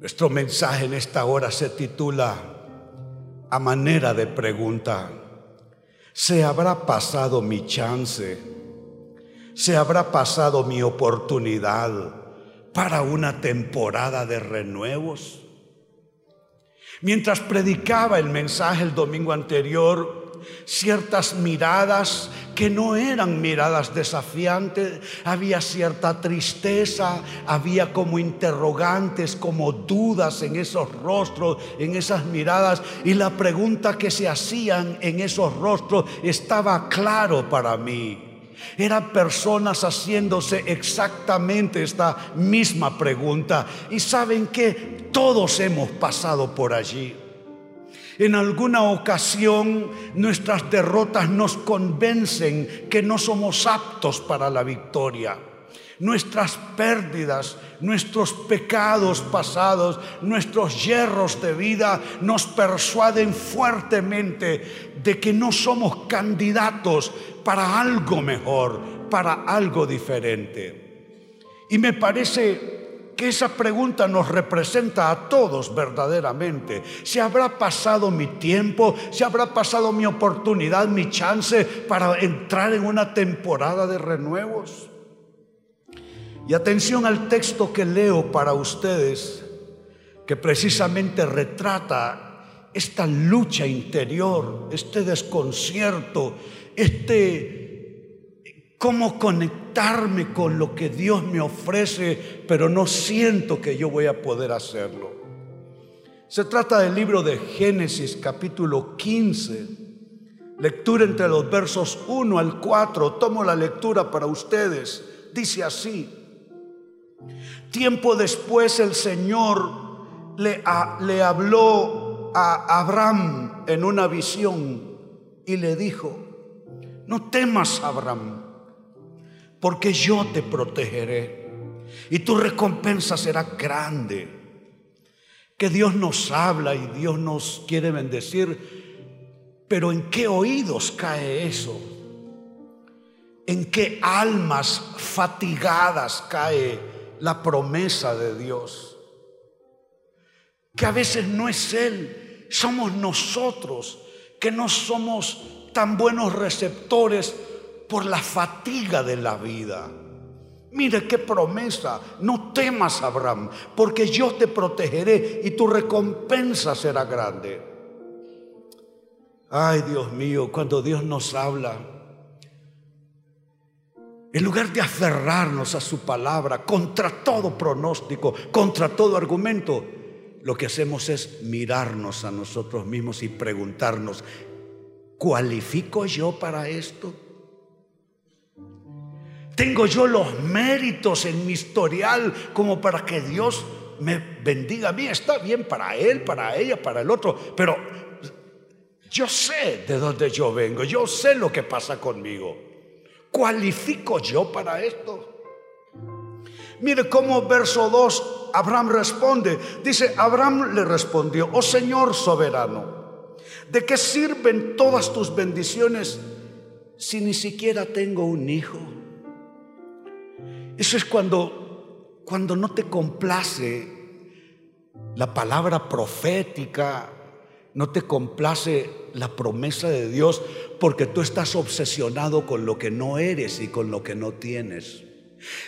Nuestro mensaje en esta hora se titula a manera de pregunta. ¿Se habrá pasado mi chance? ¿Se habrá pasado mi oportunidad para una temporada de renuevos? Mientras predicaba el mensaje el domingo anterior, ciertas miradas que no eran miradas desafiantes, había cierta tristeza, había como interrogantes, como dudas en esos rostros, en esas miradas, y la pregunta que se hacían en esos rostros estaba claro para mí. Eran personas haciéndose exactamente esta misma pregunta. Y saben que todos hemos pasado por allí. En alguna ocasión nuestras derrotas nos convencen que no somos aptos para la victoria. Nuestras pérdidas, nuestros pecados pasados, nuestros hierros de vida nos persuaden fuertemente de que no somos candidatos para algo mejor, para algo diferente. Y me parece que esa pregunta nos representa a todos verdaderamente. ¿Se habrá pasado mi tiempo? ¿Se habrá pasado mi oportunidad, mi chance para entrar en una temporada de renuevos? Y atención al texto que leo para ustedes, que precisamente retrata esta lucha interior, este desconcierto, este cómo conectarme con lo que Dios me ofrece, pero no siento que yo voy a poder hacerlo. Se trata del libro de Génesis capítulo 15, lectura entre los versos 1 al 4. Tomo la lectura para ustedes. Dice así, tiempo después el Señor le, le habló a Abraham en una visión y le dijo, no temas Abraham porque yo te protegeré y tu recompensa será grande. Que Dios nos habla y Dios nos quiere bendecir, pero ¿en qué oídos cae eso? ¿En qué almas fatigadas cae la promesa de Dios? Que a veces no es Él, somos nosotros que no somos tan buenos receptores por la fatiga de la vida. Mire qué promesa. No temas, Abraham, porque yo te protegeré y tu recompensa será grande. Ay, Dios mío, cuando Dios nos habla, en lugar de aferrarnos a su palabra contra todo pronóstico, contra todo argumento, lo que hacemos es mirarnos a nosotros mismos y preguntarnos, ¿cualifico yo para esto? Tengo yo los méritos en mi historial como para que Dios me bendiga a mí. Está bien para él, para ella, para el otro, pero yo sé de dónde yo vengo, yo sé lo que pasa conmigo. ¿Cualifico yo para esto? Mire cómo verso 2 Abraham responde. Dice, Abraham le respondió, oh Señor soberano, ¿de qué sirven todas tus bendiciones si ni siquiera tengo un hijo? Eso es cuando, cuando no te complace la palabra profética, no te complace la promesa de Dios, porque tú estás obsesionado con lo que no eres y con lo que no tienes.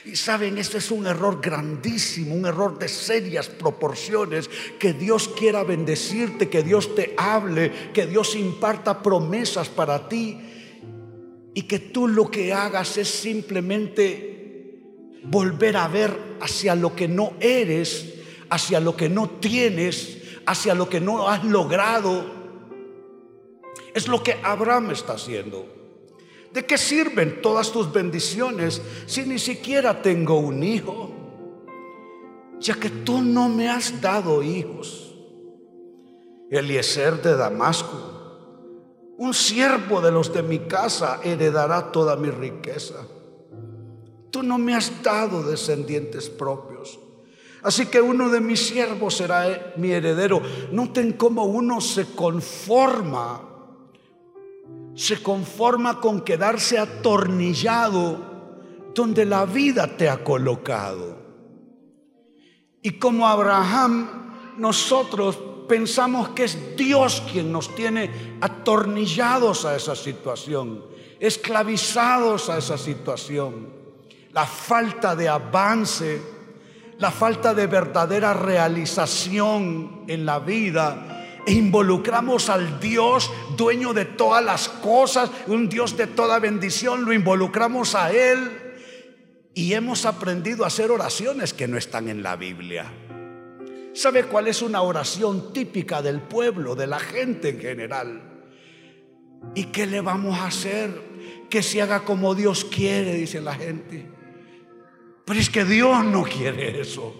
Y saben, este es un error grandísimo, un error de serias proporciones, que Dios quiera bendecirte, que Dios te hable, que Dios imparta promesas para ti y que tú lo que hagas es simplemente volver a ver hacia lo que no eres, hacia lo que no tienes, hacia lo que no has logrado. Es lo que Abraham está haciendo. ¿De qué sirven todas tus bendiciones si ni siquiera tengo un hijo? Ya que tú no me has dado hijos. Eliezer de Damasco, un siervo de los de mi casa, heredará toda mi riqueza. Tú no me has dado descendientes propios. Así que uno de mis siervos será mi heredero. Noten cómo uno se conforma. Se conforma con quedarse atornillado donde la vida te ha colocado. Y como Abraham nosotros pensamos que es Dios quien nos tiene atornillados a esa situación, esclavizados a esa situación. La falta de avance, la falta de verdadera realización en la vida e involucramos al Dios dueño de todas las cosas, un Dios de toda bendición, lo involucramos a Él y hemos aprendido a hacer oraciones que no están en la Biblia. ¿Sabe cuál es una oración típica del pueblo, de la gente en general? ¿Y qué le vamos a hacer? Que se haga como Dios quiere, dice la gente. Pero es que Dios no quiere eso.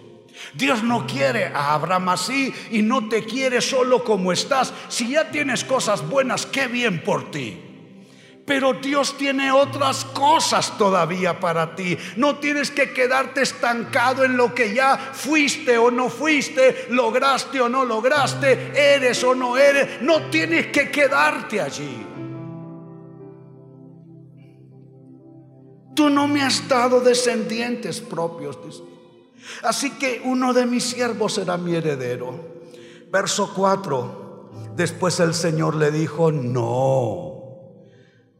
Dios no quiere a Abraham así y no te quiere solo como estás. Si ya tienes cosas buenas, qué bien por ti. Pero Dios tiene otras cosas todavía para ti. No tienes que quedarte estancado en lo que ya fuiste o no fuiste, lograste o no lograste, eres o no eres. No tienes que quedarte allí. Tú no me has dado descendientes propios. Así que uno de mis siervos será mi heredero. Verso 4. Después el Señor le dijo, no,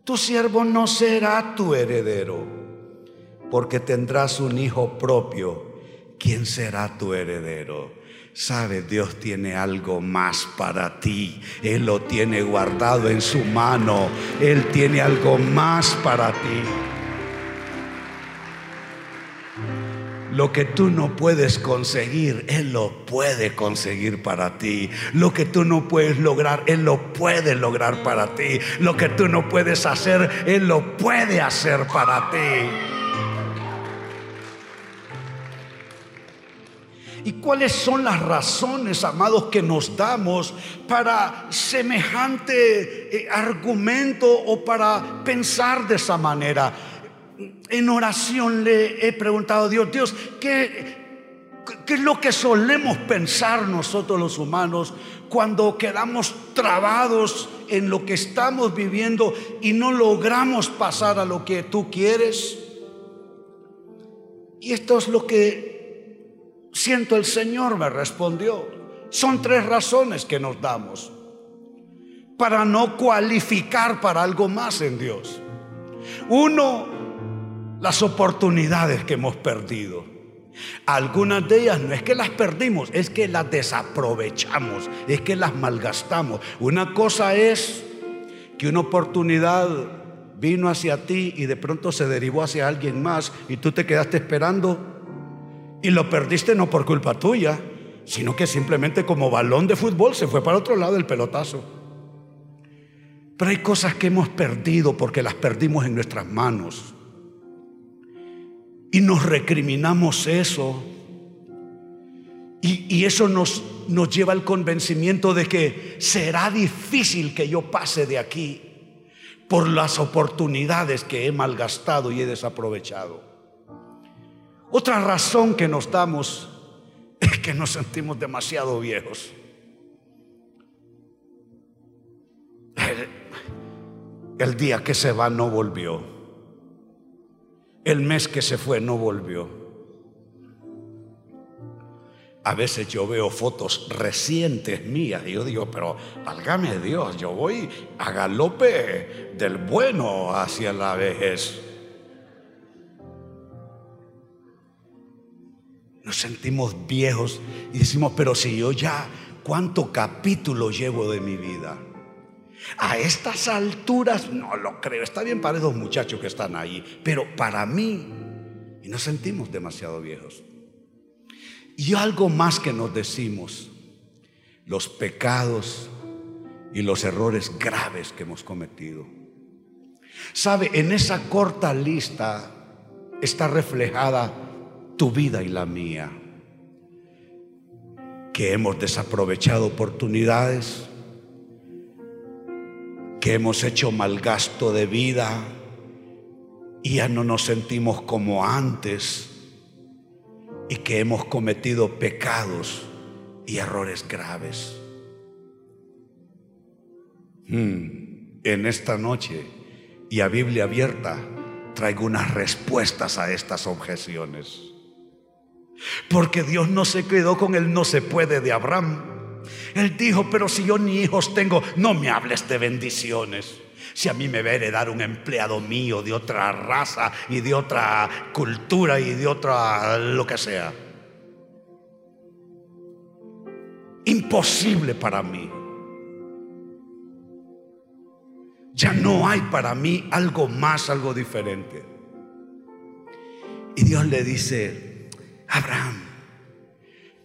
tu siervo no será tu heredero, porque tendrás un hijo propio. ¿Quién será tu heredero? Sabe, Dios tiene algo más para ti. Él lo tiene guardado en su mano. Él tiene algo más para ti. Lo que tú no puedes conseguir, Él lo puede conseguir para ti. Lo que tú no puedes lograr, Él lo puede lograr para ti. Lo que tú no puedes hacer, Él lo puede hacer para ti. ¿Y cuáles son las razones, amados, que nos damos para semejante eh, argumento o para pensar de esa manera? En oración le he preguntado a Dios, Dios, ¿qué, ¿qué es lo que solemos pensar nosotros los humanos cuando quedamos trabados en lo que estamos viviendo y no logramos pasar a lo que tú quieres? Y esto es lo que siento el Señor me respondió. Son tres razones que nos damos para no cualificar para algo más en Dios. Uno, las oportunidades que hemos perdido. Algunas de ellas no es que las perdimos, es que las desaprovechamos, es que las malgastamos. Una cosa es que una oportunidad vino hacia ti y de pronto se derivó hacia alguien más y tú te quedaste esperando y lo perdiste no por culpa tuya, sino que simplemente como balón de fútbol se fue para otro lado del pelotazo. Pero hay cosas que hemos perdido porque las perdimos en nuestras manos. Y nos recriminamos eso. Y, eso nos, lleva al convencimiento de que será difícil que yo pase de aquí por las oportunidades que he malgastado y he desaprovechado. Otra razón que nos damos es que nos sentimos demasiado viejos. El día que se va no volvió. El mes que se fue no volvió. A veces yo veo fotos recientes mías y yo digo, pero válgame Dios, yo voy a galope del bueno hacia la vejez. Nos sentimos viejos y decimos, pero si yo ya, ¿cuánto capítulo llevo de mi vida? A estas alturas no lo creo. Está bien para esos muchachos que están ahí, pero para mí, y nos sentimos demasiado viejos. Y algo más que nos decimos, los pecados y los errores graves que hemos cometido. Sabe, en esa corta lista está reflejada tu vida y la mía, que hemos desaprovechado oportunidades, que hemos hecho mal gasto de vida y ya no nos sentimos como antes y que hemos cometido pecados y errores graves. Hmm, en esta noche y a Biblia abierta traigo unas respuestas a estas objeciones. Porque Dios no se quedó con el no se puede de Abraham. Él dijo, pero si yo ni hijos tengo, no me hables de bendiciones. Si a mí me va heredar un empleado mío de otra raza y de otra cultura y de otra lo que sea. Imposible para mí. Ya no hay para mí algo más, algo diferente. Y Dios le dice, Abraham,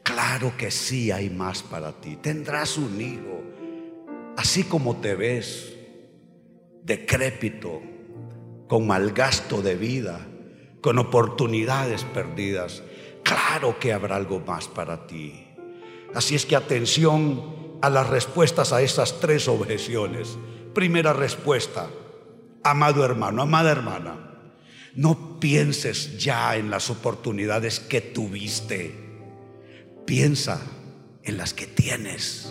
claro que sí hay más para ti. Tendrás un hijo, así como te ves, decrépito, con mal gasto de vida, con oportunidades perdidas. Claro que habrá algo más para ti. Así es que atención a las respuestas a esas tres objeciones. Primera respuesta, amado hermano, amada hermana, no pienses ya en las oportunidades que tuviste. Piensa en las que tienes,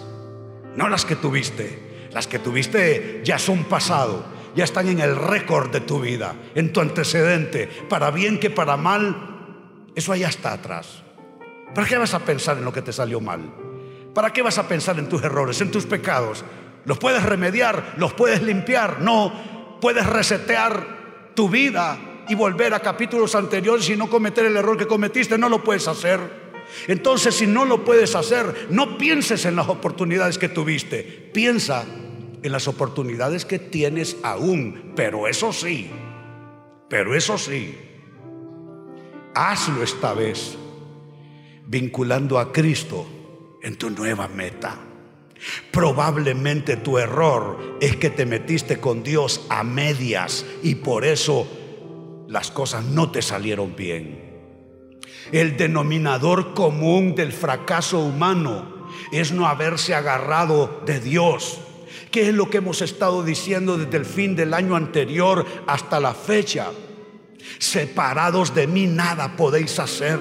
no las que tuviste. Las que tuviste ya son pasado, ya están en el récord de tu vida, en tu antecedente, para bien que para mal, eso allá está atrás. ¿Para qué vas a pensar en lo que te salió mal? ¿Para qué vas a pensar en tus errores, en tus pecados? ¿Los puedes remediar? ¿Los puedes limpiar? No, puedes resetear tu vida y volver a capítulos anteriores y no cometer el error que cometiste, no lo puedes hacer. Entonces, si no lo puedes hacer, no pienses en las oportunidades que tuviste, piensa en las oportunidades que tienes aún, pero eso sí, pero eso sí, hazlo esta vez, vinculando a Cristo en tu nueva meta. Probablemente tu error es que te metiste con Dios a medias y por eso las cosas no te salieron bien. El denominador común del fracaso humano es no haberse agarrado de Dios. ¿Qué es lo que hemos estado diciendo desde el fin del año anterior hasta la fecha? Separados de mí nada podéis hacer.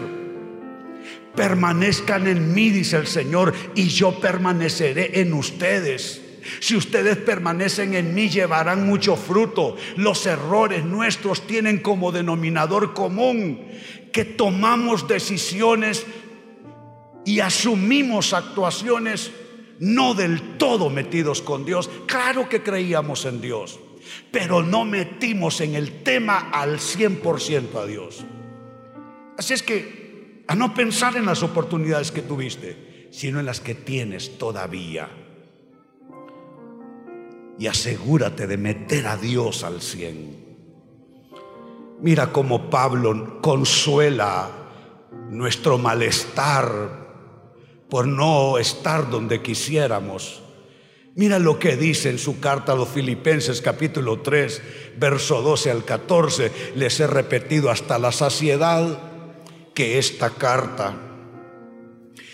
Permanezcan en mí, dice el Señor, y yo permaneceré en ustedes. Si ustedes permanecen en mí, llevarán mucho fruto. Los errores nuestros tienen como denominador común que tomamos decisiones y asumimos actuaciones no del todo metidos con Dios. Claro que creíamos en Dios, pero no metimos en el tema al 100% a Dios. Así es que a no pensar en las oportunidades que tuviste, sino en las que tienes todavía y asegúrate de meter a Dios al cien. Mira cómo Pablo consuela nuestro malestar por no estar donde quisiéramos. Mira lo que dice en su carta a los Filipenses capítulo 3, verso 12 al 14. Les he repetido hasta la saciedad que esta carta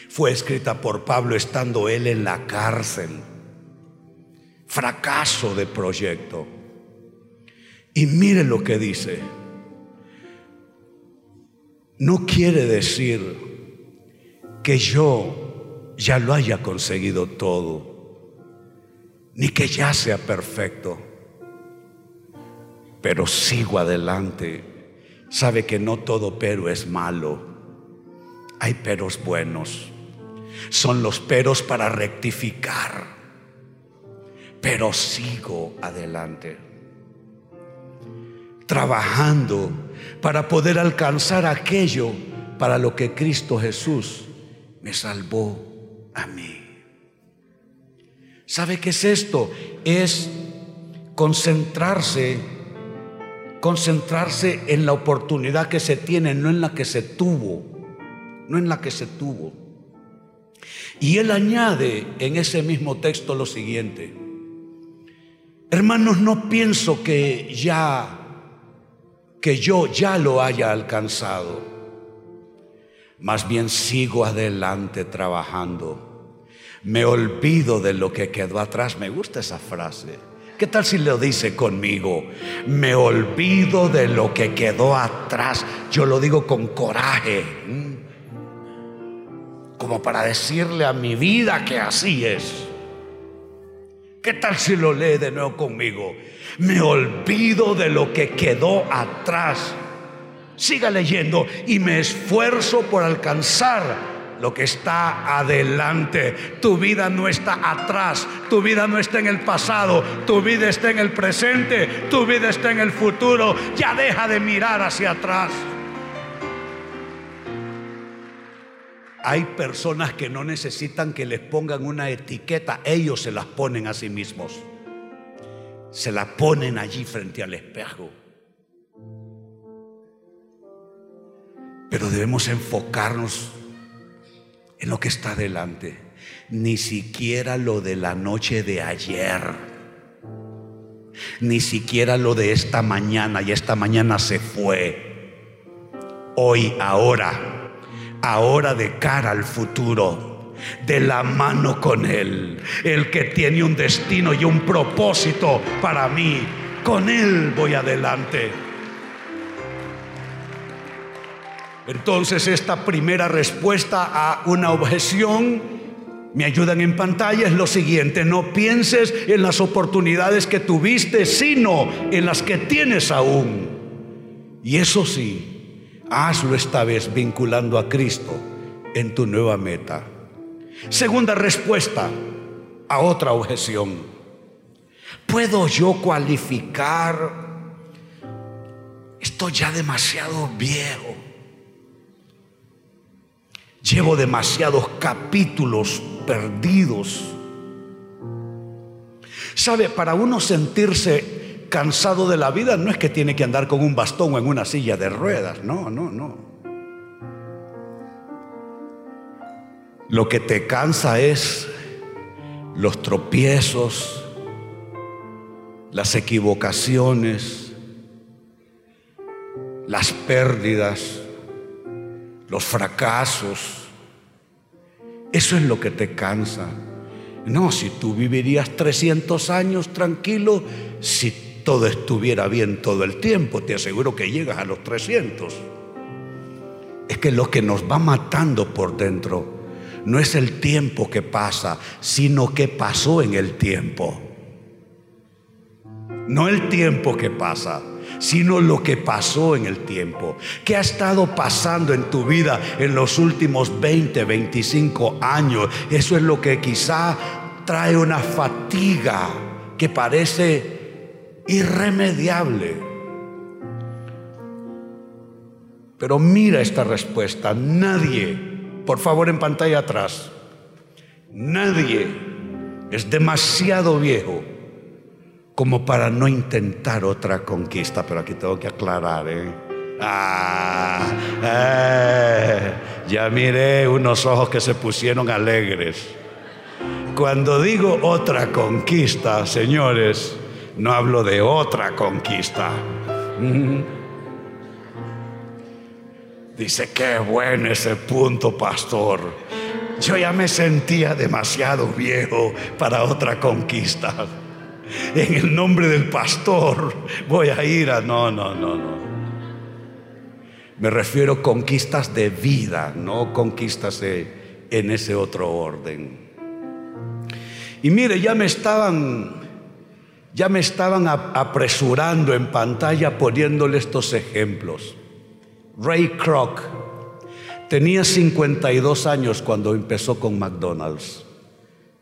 fue escrita por Pablo estando él en la cárcel fracaso de proyecto. Y mire lo que dice. No quiere decir que yo ya lo haya conseguido todo, ni que ya sea perfecto, pero sigo adelante. Sabe que no todo pero es malo, hay peros buenos, son los peros para rectificar pero sigo adelante. Trabajando para poder alcanzar aquello para lo que Cristo Jesús me salvó a mí. ¿Sabe qué es esto? Es concentrarse, concentrarse en la oportunidad que se tiene, no en la que se tuvo, no en la que se tuvo. Y él añade en ese mismo texto lo siguiente, Hermanos, no pienso que ya, que yo ya lo haya alcanzado. Más bien sigo adelante trabajando. Me olvido de lo que quedó atrás. Me gusta esa frase. ¿Qué tal si lo dice conmigo? Me olvido de lo que quedó atrás. Yo lo digo con coraje. Como para decirle a mi vida que así es. ¿Qué tal si lo lee de nuevo conmigo? Me olvido de lo que quedó atrás Siga leyendo y me esfuerzo por alcanzar lo que está adelante. Tu vida no está atrás, tu vida no está en el pasado, tu vida está en el presente, tu vida está en el futuro. Ya deja de mirar hacia atrás. Hay personas que no necesitan que les pongan una etiqueta, ellos se las ponen a sí mismos. Se la ponen allí frente al espejo. Pero debemos enfocarnos en lo que está delante, ni siquiera lo de la noche de ayer, ni siquiera lo de esta mañana, y esta mañana se fue. Hoy, ahora, ahora de cara al futuro, de la mano con Él, el que tiene un destino y un propósito para mí, con Él voy adelante. Entonces esta primera respuesta a una objeción, me ayudan en pantalla, es lo siguiente, no pienses en las oportunidades que tuviste, sino en las que tienes aún. Y eso sí, hazlo esta vez vinculando a Cristo en tu nueva meta. Segunda respuesta a otra objeción. ¿Puedo yo cualificar? Estoy ya demasiado viejo. Llevo demasiados capítulos perdidos. ¿Sabe? Para uno sentirse cansado de la vida no es que tiene que andar con un bastón o en una silla de ruedas. No, no, no. Lo que te cansa es los tropiezos, las equivocaciones, las pérdidas los fracasos. Eso es lo que te cansa. No, si tú vivirías 300 años tranquilo, si todo estuviera bien todo el tiempo, te aseguro que llegas a los 300. Es que lo que nos va matando por dentro no es el tiempo que pasa, sino que pasó en el tiempo. No el tiempo que pasa, sino lo que pasó en el tiempo. ¿Qué ha estado pasando en tu vida en los últimos 20, 25 años? Eso es lo que quizá trae una fatiga que parece irremediable. Pero mira esta respuesta. Nadie, por favor en pantalla atrás, nadie es demasiado viejo como para no intentar otra conquista, pero aquí tengo que aclarar, ¿eh? Ah, eh, ya miré unos ojos que se pusieron alegres. Cuando digo otra conquista, señores, no hablo de otra conquista. Dice, qué bueno ese punto, pastor. Yo ya me sentía demasiado viejo para otra conquista en el nombre del pastor voy a ir a... No, no, no, no. Me refiero a conquistas de vida, no conquistas en ese otro orden. Y mire, ya me estaban, ya me estaban apresurando en pantalla poniéndole estos ejemplos. Ray Kroc tenía 52 años cuando empezó con McDonald's,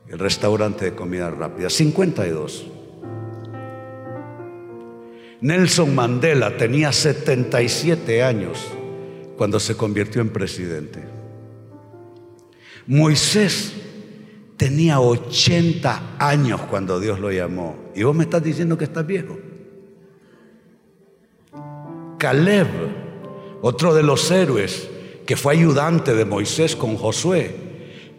el restaurante de comida rápida. 52. Nelson Mandela tenía 77 años cuando se convirtió en presidente. Moisés tenía 80 años cuando Dios lo llamó. Y vos me estás diciendo que estás viejo. Caleb, otro de los héroes que fue ayudante de Moisés con Josué,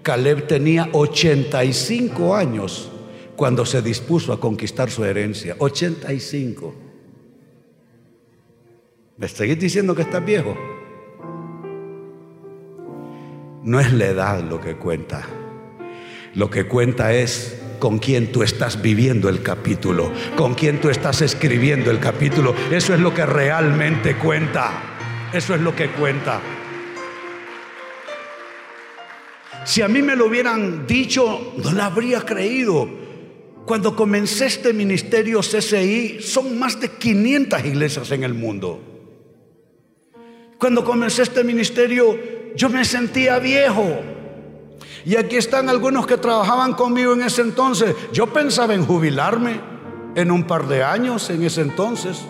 Caleb tenía 85 años cuando se dispuso a conquistar su herencia. 85. ¿Me seguís diciendo que estás viejo? No es la edad lo que cuenta. Lo que cuenta es con quién tú estás viviendo el capítulo, con quién tú estás escribiendo el capítulo. Eso es lo que realmente cuenta. Eso es lo que cuenta. Si a mí me lo hubieran dicho, no lo habría creído. Cuando comencé este ministerio CCI, son más de 500 iglesias en el mundo. Cuando comencé este ministerio, yo me sentía viejo. Y aquí están algunos que trabajaban conmigo en ese entonces. Yo pensaba en jubilarme en un par de años en ese entonces.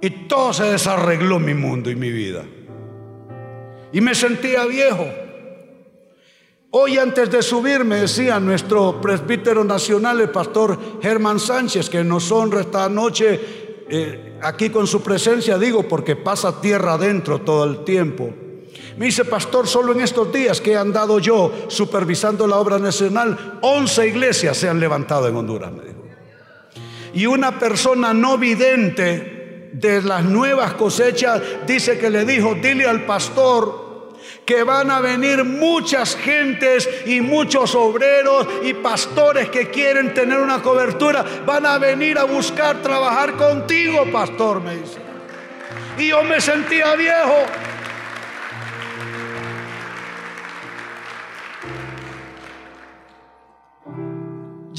Y todo se desarregló mi mundo y mi vida. Y me sentía viejo. Hoy antes de subir me decía nuestro presbítero nacional, el pastor Germán Sánchez, que nos honra esta noche eh, aquí con su presencia, digo, porque pasa tierra adentro todo el tiempo. Me dice, pastor, solo en estos días que he andado yo supervisando la obra nacional, 11 iglesias se han levantado en Honduras, me dijo. Y una persona no vidente de las nuevas cosechas dice que le dijo, dile al pastor que van a venir muchas gentes y muchos obreros y pastores que quieren tener una cobertura, van a venir a buscar trabajar contigo, pastor, me dice. Y yo me sentía viejo.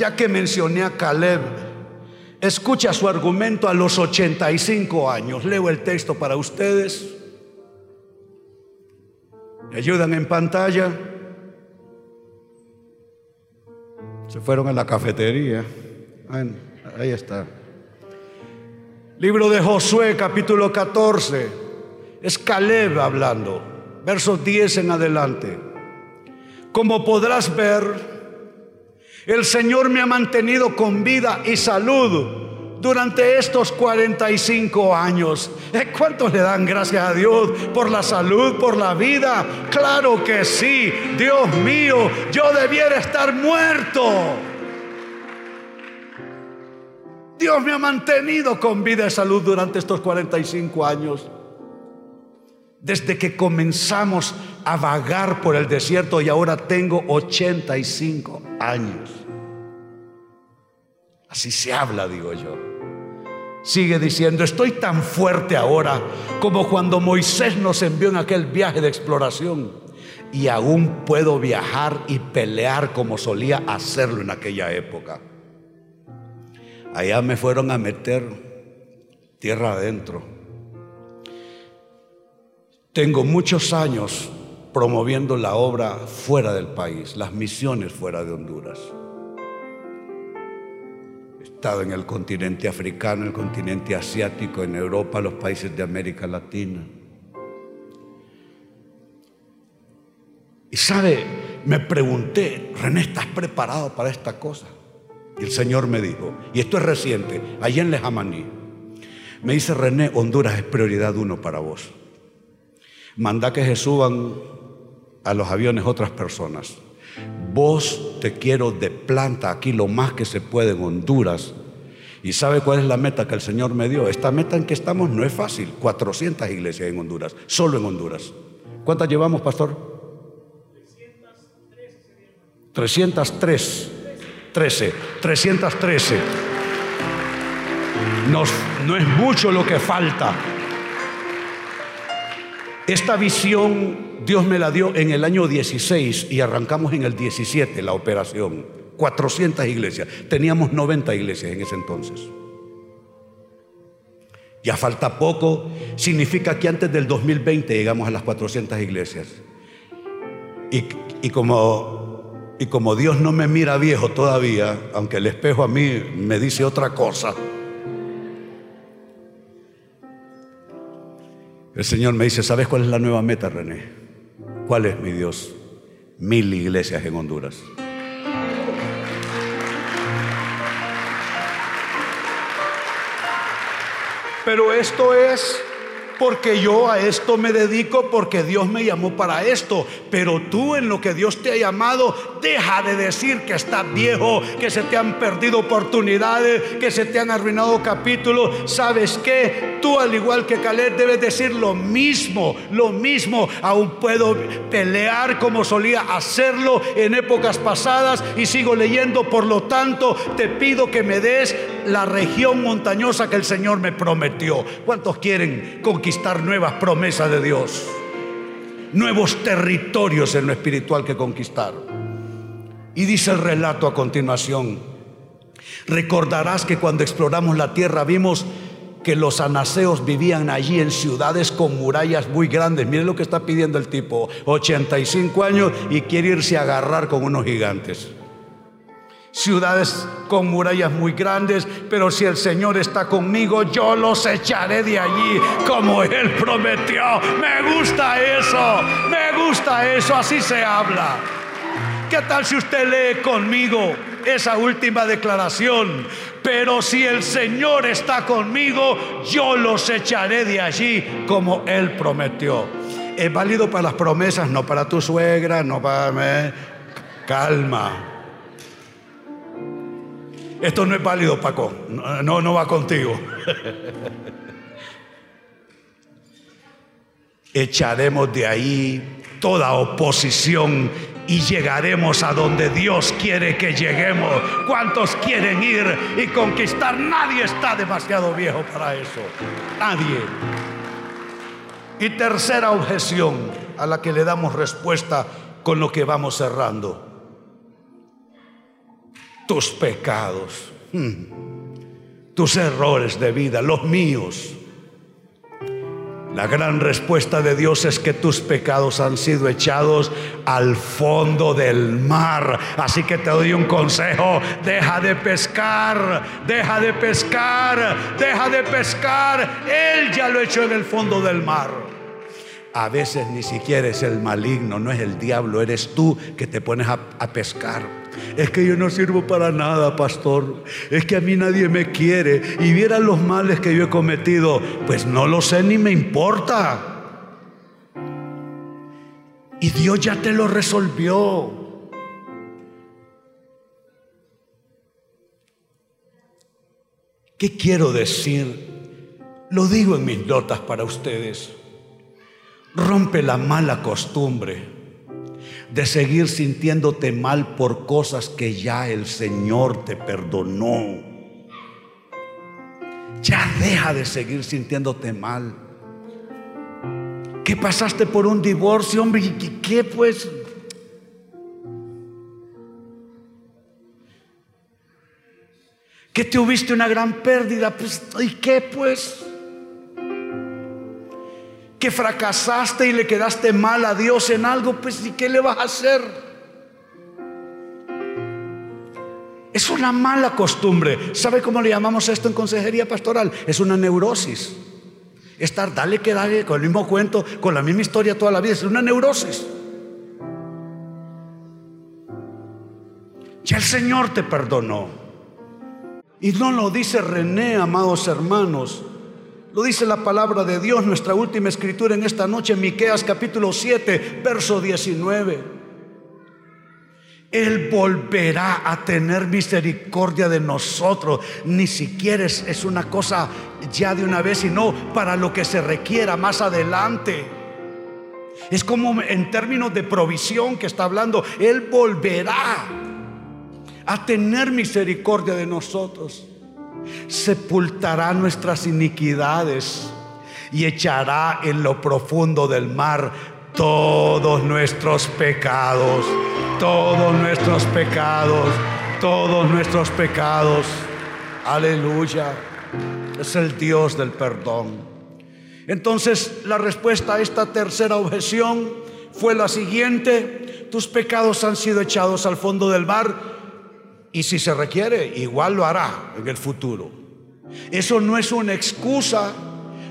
Ya que mencioné a Caleb, escucha su argumento a los 85 años. Leo el texto para ustedes. ¿Me ayudan en pantalla? Se fueron a la cafetería. Ahí está. Libro de Josué, capítulo 14. Es Caleb hablando. Versos 10 en adelante. Como podrás ver, el Señor me ha mantenido con vida y salud durante estos 45 años. ¿Eh? ¿Cuántos le dan gracias a Dios por la salud, por la vida? Claro que sí. Dios mío, yo debiera estar muerto. Dios me ha mantenido con vida y salud durante estos 45 años. Desde que comenzamos a vagar por el desierto y ahora tengo 85 años. Así se habla, digo yo. Sigue diciendo, estoy tan fuerte ahora como cuando Moisés nos envió en aquel viaje de exploración. Y aún puedo viajar y pelear como solía hacerlo en aquella época. Allá me fueron a meter tierra adentro. Tengo muchos años promoviendo la obra fuera del país, las misiones fuera de Honduras estado en el continente africano, el continente asiático, en Europa, los países de América Latina. Y sabe, me pregunté, René, ¿estás preparado para esta cosa? Y el Señor me dijo, y esto es reciente, allá en Lejamaní, me dice René, Honduras es prioridad uno para vos. Manda que se suban a los aviones otras personas. Vos te quiero de planta aquí lo más que se puede en Honduras. ¿Y sabe cuál es la meta que el Señor me dio? Esta meta en que estamos no es fácil. 400 iglesias en Honduras, solo en Honduras. ¿Cuántas llevamos, pastor? 303. 13. 313. no es mucho lo que falta. Esta visión Dios me la dio en el año 16 y arrancamos en el 17 la operación. 400 iglesias. Teníamos 90 iglesias en ese entonces. Ya falta poco. Significa que antes del 2020 llegamos a las 400 iglesias. Y, y, como, y como Dios no me mira viejo todavía, aunque el espejo a mí me dice otra cosa, El Señor me dice, ¿sabes cuál es la nueva meta, René? ¿Cuál es, mi Dios? Mil iglesias en Honduras. Pero esto es porque yo a esto me dedico porque Dios me llamó para esto. Pero tú en lo que Dios te ha llamado, deja de decir que estás viejo, que se te han perdido oportunidades, que se te han arruinado capítulos. ¿Sabes qué? Tú al igual que Caleb debes decir lo mismo, lo mismo. Aún puedo pelear como solía hacerlo en épocas pasadas y sigo leyendo. Por lo tanto, te pido que me des la región montañosa que el Señor me prometió. ¿Cuántos quieren conquistar? Nuevas promesas de Dios, nuevos territorios en lo espiritual que conquistar. Y dice el relato a continuación, recordarás que cuando exploramos la tierra vimos que los anaseos vivían allí en ciudades con murallas muy grandes. Miren lo que está pidiendo el tipo, 85 años y quiere irse a agarrar con unos gigantes. Ciudades con murallas muy grandes, pero si el Señor está conmigo, yo los echaré de allí como Él prometió. Me gusta eso, me gusta eso, así se habla. ¿Qué tal si usted lee conmigo esa última declaración? Pero si el Señor está conmigo, yo los echaré de allí como Él prometió. Es válido para las promesas, no para tu suegra, no para... mí. Calma. Esto no es válido, Paco. No, no va contigo. Echaremos de ahí toda oposición y llegaremos a donde Dios quiere que lleguemos. ¿Cuántos quieren ir y conquistar? Nadie está demasiado viejo para eso. Nadie. Y tercera objeción a la que le damos respuesta con lo que vamos cerrando. Tus pecados, tus errores de vida, los míos la gran respuesta de Dios es que tus pecados han sido echados al fondo del mar. Así que te doy un consejo, deja de pescar, deja de pescar, deja de pescar. Él ya lo echó en el fondo del mar. A veces ni siquiera es el maligno, no es el diablo, eres tú que te pones a, pescar. Es que yo no sirvo para nada, pastor. Es que a mí nadie me quiere. Y vieran los males que yo he cometido. Pues no lo sé ni me importa. Y Dios ya te lo resolvió. ¿Qué quiero decir? Lo digo en mis notas para ustedes. Rompe la mala costumbre de seguir sintiéndote mal por cosas que ya el Señor te perdonó. Ya deja de seguir sintiéndote mal. ¿Qué pasaste por un divorcio, hombre? ¿Y qué pues? ¿Que tuviste una gran pérdida? Pues, ¿y qué pues? Que fracasaste y le quedaste mal a Dios en algo, pues ¿y qué le vas a hacer? Es una mala costumbre. ¿Sabe cómo le llamamos esto en consejería pastoral? Es una neurosis. Estar, dale que dale, con el mismo cuento, con la misma historia toda la vida. Es una neurosis. Ya el Señor te perdonó. Y no lo dice René, amados hermanos. Lo dice la palabra de Dios, nuestra última escritura en esta noche, Miqueas capítulo 7, verso 19. Él volverá a tener misericordia de nosotros. Ni siquiera es, es, una cosa ya de una vez, sino para lo que se requiera más adelante. Es como en términos de provisión que está hablando. Él volverá a tener misericordia de nosotros sepultará nuestras iniquidades y echará en lo profundo del mar todos nuestros pecados, todos nuestros pecados, todos nuestros pecados. Aleluya. Es el Dios del perdón. Entonces la respuesta a esta tercera objeción fue la siguiente. Tus pecados han sido echados al fondo del mar y si se requiere, igual lo hará en el futuro. Eso no es una excusa,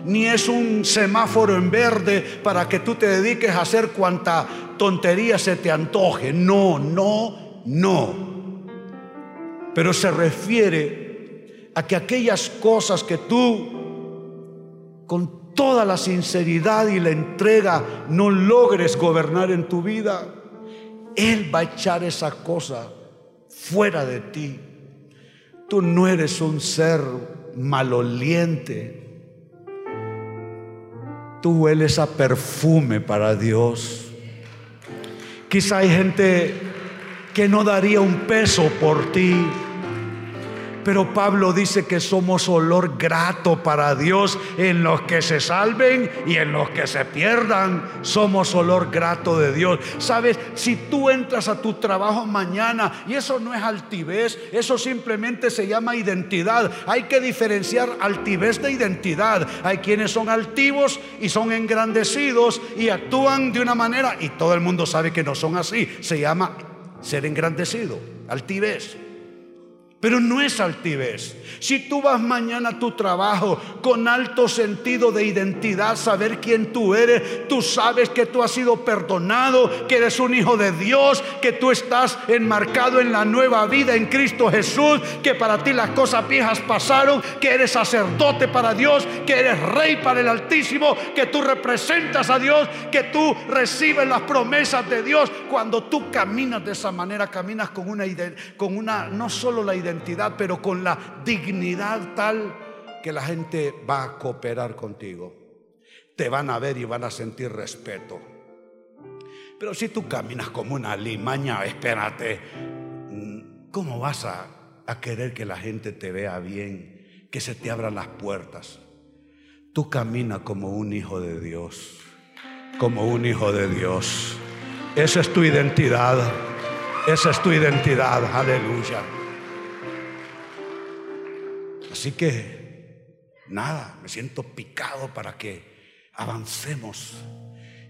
ni es un semáforo en verde para que tú te dediques a hacer cuanta tontería se te antoje. No, no, no. Pero se refiere a que aquellas cosas que tú, con toda la sinceridad y la entrega, no logres gobernar en tu vida, Él va a echar esa cosa fuera de ti. Tú no eres un ser maloliente. Tú hueles a perfume para Dios. Quizá hay gente que no daría un peso por ti, Pero Pablo dice que somos olor grato para Dios en los que se salven y en los que se pierdan. Somos olor grato de Dios. Sabes, si tú entras a tu trabajo mañana y eso no es altivez, eso simplemente se llama identidad. Hay que diferenciar altivez de identidad. Hay quienes son altivos y son engrandecidos y actúan de una manera y todo el mundo sabe que no son así. Se llama ser engrandecido, altivez. Pero no es altivez. Si tú vas mañana a tu trabajo con alto sentido de identidad, saber quién tú eres, tú sabes que tú has sido perdonado, que eres un hijo de Dios, que tú estás enmarcado en la nueva vida en Cristo Jesús, que para ti las cosas viejas pasaron, que eres sacerdote para Dios, que eres rey para el Altísimo, que tú representas a Dios, que tú recibes las promesas de Dios. Cuando tú caminas de esa manera, caminas con una, con una no solo la identidad, pero con la dignidad tal que la gente va a cooperar contigo. Te van a ver y van a sentir respeto. Pero si tú caminas como una limaña, espérate, ¿cómo vas a, a querer que la gente te vea bien, que se te abran las puertas? Tú caminas como un hijo de Dios, como un hijo de Dios. Esa es tu identidad, esa es tu identidad, aleluya. Así que, nada, me siento picado para que avancemos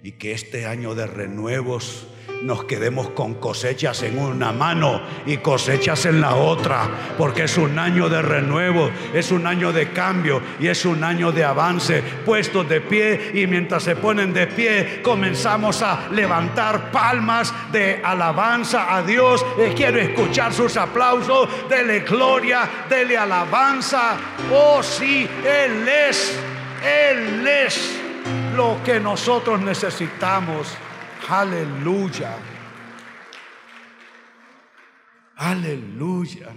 y que este año de renuevos nos quedemos con cosechas en una mano y cosechas en la otra, porque es un año de renuevo, es un año de cambio y es un año de avance, puestos de pie y mientras se ponen de pie comenzamos a levantar palmas de alabanza a Dios. Eh, quiero escuchar sus aplausos, dele gloria, dele alabanza. Oh sí, Él es, Él es lo que nosotros necesitamos. Aleluya. Aleluya.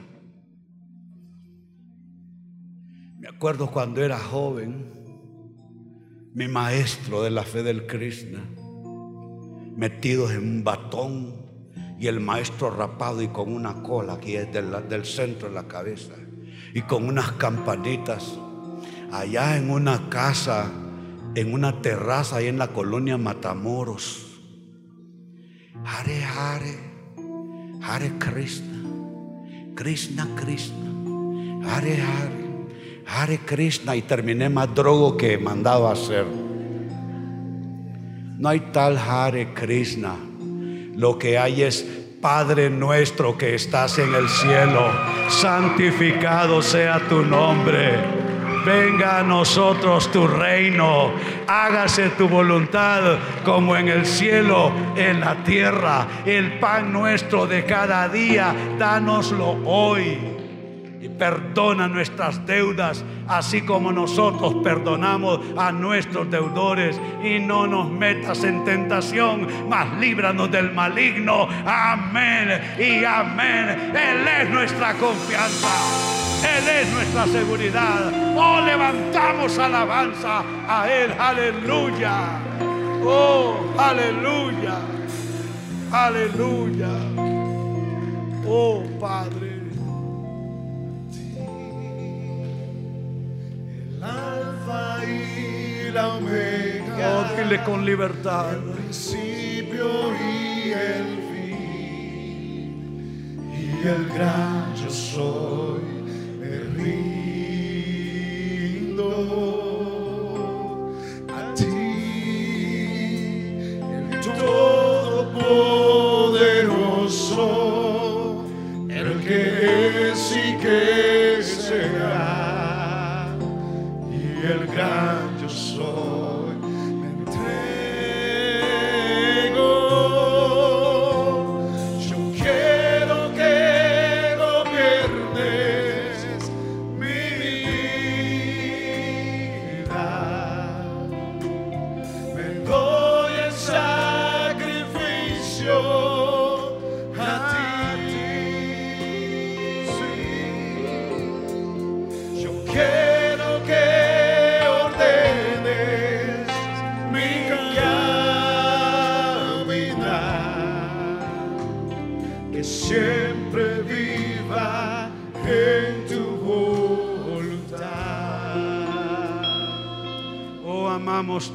Me acuerdo cuando era joven, mi maestro de la fe del Krishna, metidos en un batón y el maestro rapado y con una cola aquí del, del centro de la cabeza y con unas campanitas allá en una casa, en una terraza ahí en la colonia Matamoros. Hare Hare, Hare Krishna, Krishna Krishna, Hare Hare, Hare Krishna. Y terminé más drogo que mandado a hacer. No hay tal Hare Krishna. Lo que hay es Padre nuestro que estás en el cielo, santificado sea tu nombre venga a nosotros tu reino, hágase tu voluntad como en el cielo, en la tierra. El pan nuestro de cada día, dánoslo hoy. Perdona nuestras deudas, así como nosotros perdonamos a nuestros deudores. Y no nos metas en tentación, mas líbranos del maligno. Amén y amén. Él es nuestra confianza. Él es nuestra seguridad. Oh, levantamos alabanza a Él. Aleluya. Oh, aleluya. Aleluya. Oh, Padre. El alfa y la omega. Oh, dile con libertad. El principio y el fin. Y el gran yo soy rindo a ti, el Todopoderoso, el que es y que el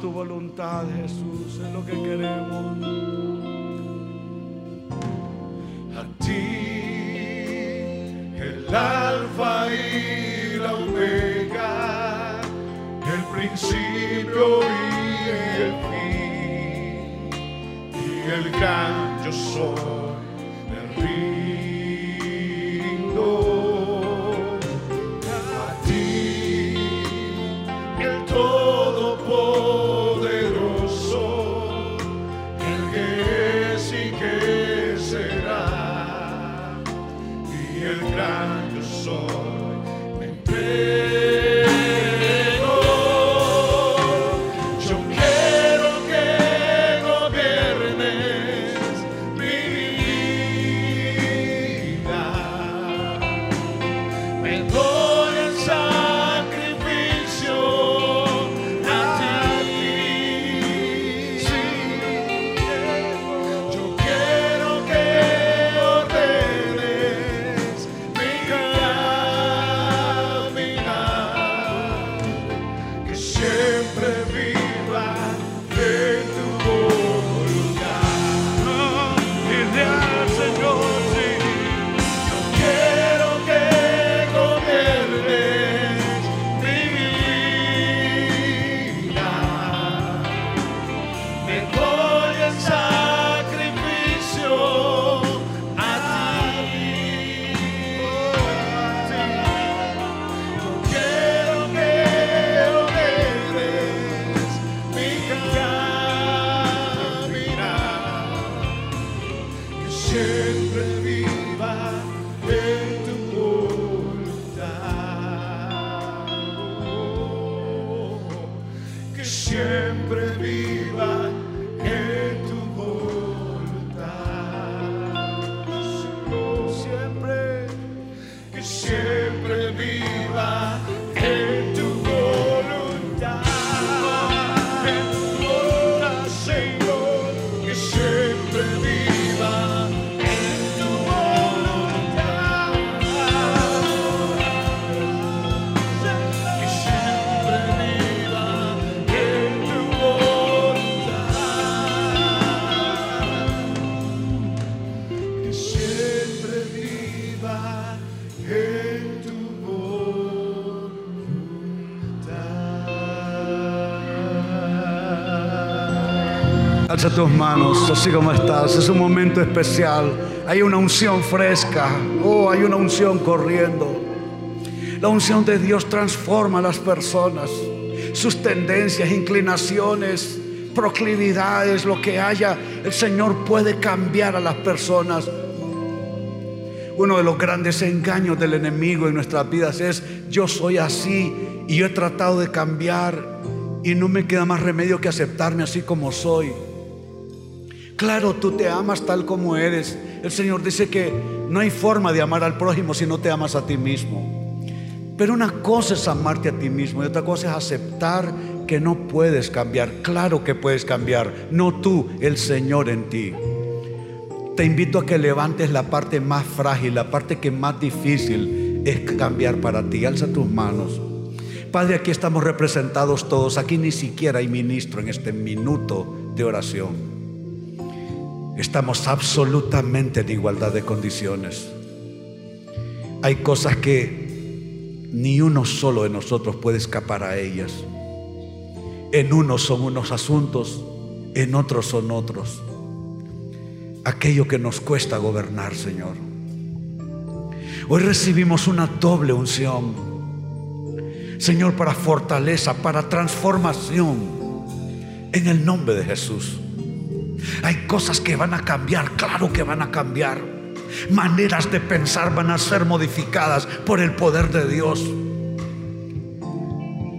tu voluntad, Jesús, es lo que queremos. Alza tus manos, así como estás. Es un momento especial. Hay una unción fresca. Oh, hay una unción corriendo. La unción de Dios transforma a las personas. Sus tendencias, inclinaciones, proclividades, lo que haya, el Señor puede cambiar a las personas. Uno de los grandes engaños del enemigo en nuestras vidas es, yo soy así y yo he tratado de cambiar y no me queda más remedio que aceptarme así como soy. Claro, tú te amas tal como eres. El Señor dice que no hay forma de amar al prójimo si no te amas a ti mismo. Pero una cosa es amarte a ti mismo y otra cosa es aceptar que no puedes cambiar. Claro que puedes cambiar, no tú, el Señor en ti. Te invito a que levantes la parte más frágil, la parte que más difícil es cambiar para ti. Alza tus manos. Padre, aquí estamos representados todos. Aquí ni siquiera hay ministro en este minuto de oración. Estamos absolutamente en igualdad de condiciones. Hay cosas que ni uno solo de nosotros puede escapar a ellas. En unos son unos asuntos, en otros son otros. Aquello que nos cuesta gobernar, Señor. Hoy recibimos una doble unción. Señor, para fortaleza, para transformación. En el nombre de Jesús. Hay cosas que van a cambiar, claro que van a cambiar. Maneras de pensar van a ser modificadas por el poder de Dios.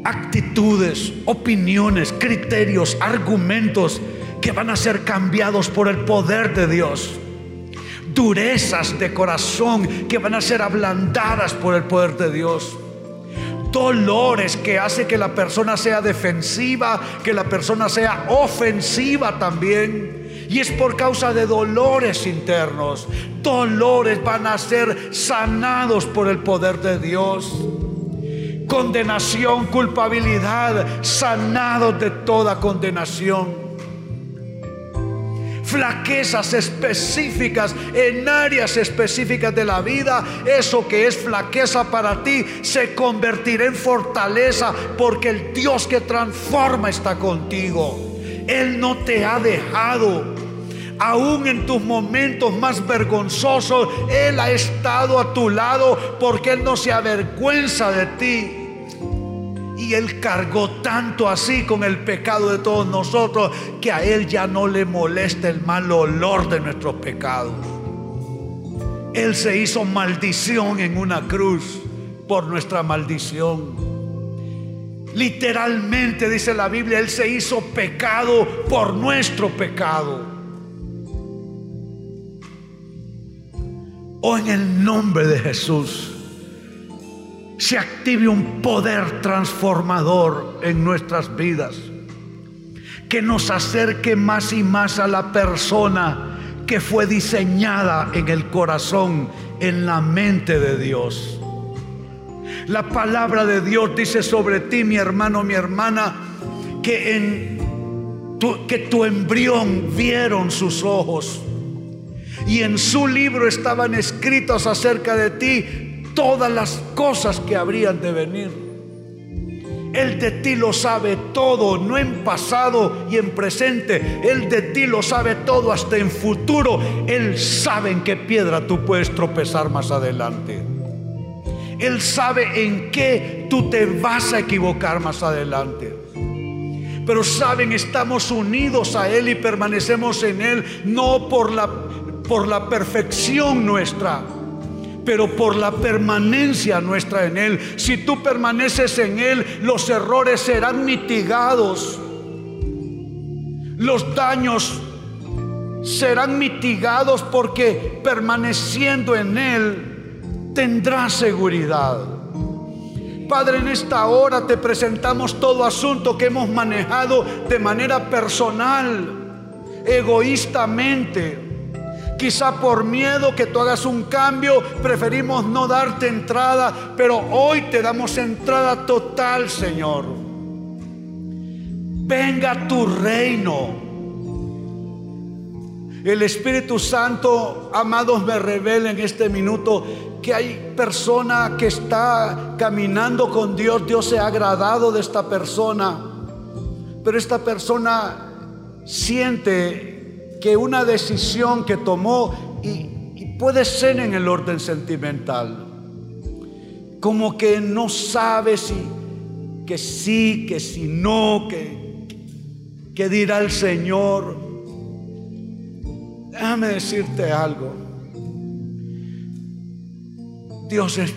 Actitudes, opiniones, criterios, argumentos que van a ser cambiados por el poder de Dios. Durezas de corazón que van a ser ablandadas por el poder de Dios dolores que hace que la persona sea defensiva, que la persona sea ofensiva también. Y es por causa de dolores internos. Dolores van a ser sanados por el poder de Dios. condenación, culpabilidad, sanados de toda condenación flaquezas específicas en áreas específicas de la vida, eso que es flaqueza para ti se convertirá en fortaleza porque el Dios que transforma está contigo. Él no te ha dejado. Aún en tus momentos más vergonzosos, Él ha estado a tu lado porque Él no se avergüenza de ti. Él cargó tanto así con el pecado de todos nosotros que a Él ya no le molesta el mal olor de nuestros pecados. Él se hizo maldición en una cruz por nuestra maldición. Literalmente dice la Biblia, Él se hizo pecado por nuestro pecado. O en el nombre de Jesús se active un poder transformador en nuestras vidas, que nos acerque más y más a la persona que fue diseñada en el corazón, en la mente de Dios. La palabra de Dios dice sobre ti, mi hermano, mi hermana, que en tu, que tu embrión vieron sus ojos y en su libro estaban escritos acerca de ti todas las cosas que habrían de venir. Él de ti lo sabe todo, no en pasado y en presente. Él de ti lo sabe todo hasta en futuro. Él sabe en qué piedra tú puedes tropezar más adelante. Él sabe en qué tú te vas a equivocar más adelante. Pero saben, estamos unidos a Él y permanecemos en Él no por la, por la perfección nuestra pero por la permanencia nuestra en Él. Si tú permaneces en Él, los errores serán mitigados. Los daños serán mitigados porque permaneciendo en Él tendrás seguridad. Padre, en esta hora te presentamos todo asunto que hemos manejado de manera personal, egoístamente Quizá por miedo que tú hagas un cambio, preferimos no darte entrada, pero hoy te damos entrada total, Señor. Venga tu reino. El Espíritu Santo, amados, me revela en este minuto que hay persona que está caminando con Dios, Dios se ha agradado de esta persona, pero esta persona siente que una decisión que tomó y, puede ser en el orden sentimental. Como que no sabe si que sí, que si no, que, que dirá el Señor. Déjame decirte algo. Dios es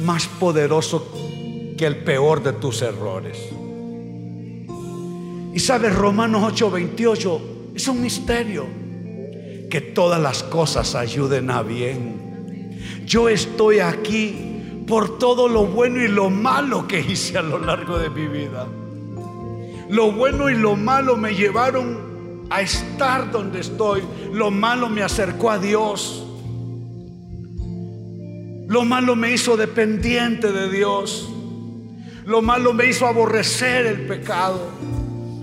más poderoso que el peor de tus errores. Y sabes, Romanos 8:28 es un misterio. Que todas las cosas ayuden a bien. Yo estoy aquí por todo lo bueno y lo malo que hice a lo largo de mi vida. Lo bueno y lo malo me llevaron a estar donde estoy. Lo malo me acercó a Dios. Lo malo me hizo dependiente de Dios. Lo malo me hizo aborrecer el pecado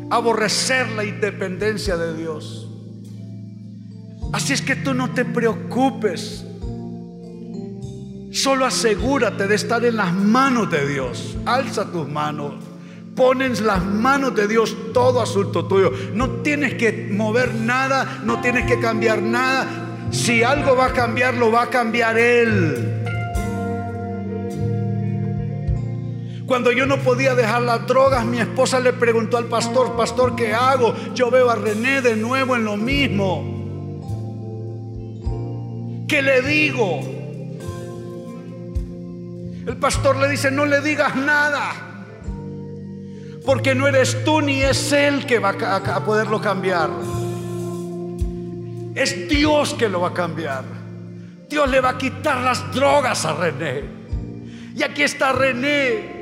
aborrecer la independencia de Dios. Así es que tú no te preocupes. Solo asegúrate de estar en las manos de Dios. Alza tus manos. Pones las manos de Dios todo asunto tuyo. No tienes que mover nada, no tienes que cambiar nada. Si algo va a cambiar, lo va a cambiar Él. Cuando yo no podía dejar las drogas, mi esposa le preguntó al pastor, pastor, ¿qué hago? Yo veo a René de nuevo en lo mismo. ¿Qué le digo? El pastor le dice, no le digas nada, porque no eres tú ni es él que va a poderlo cambiar. Es Dios que lo va a cambiar. Dios le va a quitar las drogas a René. Y aquí está René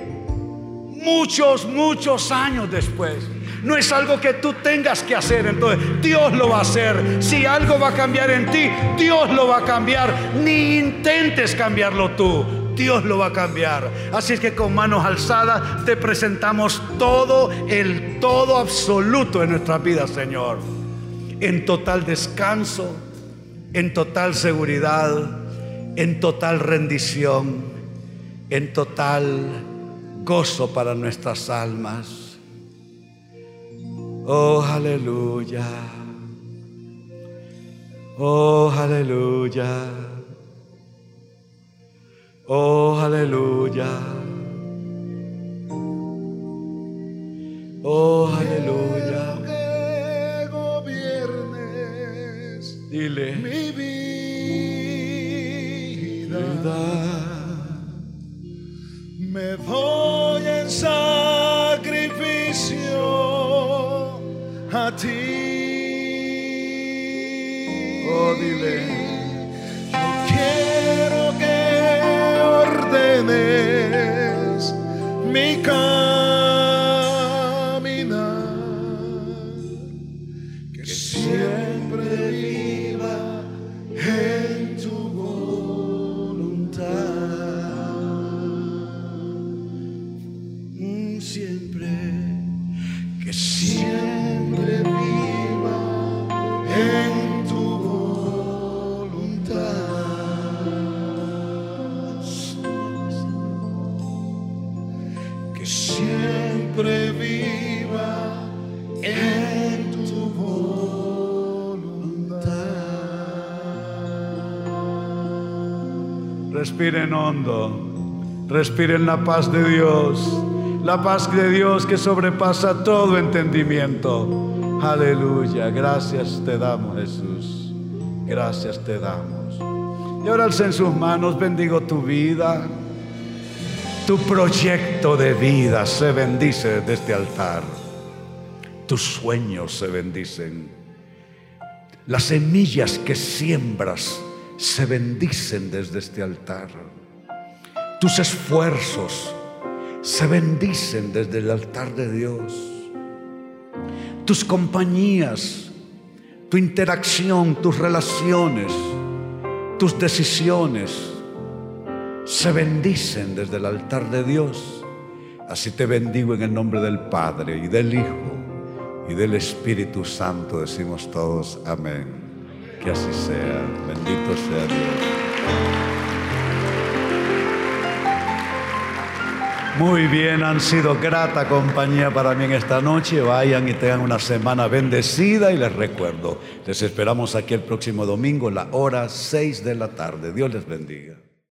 muchos, muchos años después. No es algo que tú tengas que hacer, entonces Dios lo va a hacer. Si algo va a cambiar en ti, Dios lo va a cambiar. Ni intentes cambiarlo tú. Dios lo va a cambiar. Así es que con manos alzadas te presentamos todo, el todo absoluto en nuestra vida, Señor. En total descanso, en total seguridad, en total rendición, en total gozo para nuestras almas. Oh, aleluya. Oh, aleluya. Oh, aleluya. Oh, aleluya. Que gobiernes Dile. mi vida. Me doy en sacrificio a ti. Oh, dile. Yo quiero que ordenes mi caminar, siempre viva en tu voluntad. Respiren hondo. Respiren la paz de Dios. La paz de Dios que sobrepasa todo entendimiento. Aleluya. Gracias te damos, Jesús. Gracias te damos. Y ahora alza en sus manos, bendigo tu vida. Tu proyecto de vida se bendice desde este altar. Tus sueños se bendicen. Las semillas que siembras se bendicen desde este altar. Tus esfuerzos se bendicen desde el altar de Dios. Tus compañías, tu interacción, tus relaciones, tus decisiones se bendicen desde el altar de Dios. Así te bendigo en el nombre del Padre y del Hijo y del Espíritu Santo. Decimos todos amén. Que así sea. Bendito sea Dios. Muy bien, han sido grata compañía para mí en esta noche. Vayan y tengan una semana bendecida y les recuerdo, les esperamos aquí el próximo domingo, la hora 6 de la tarde. Dios les bendiga.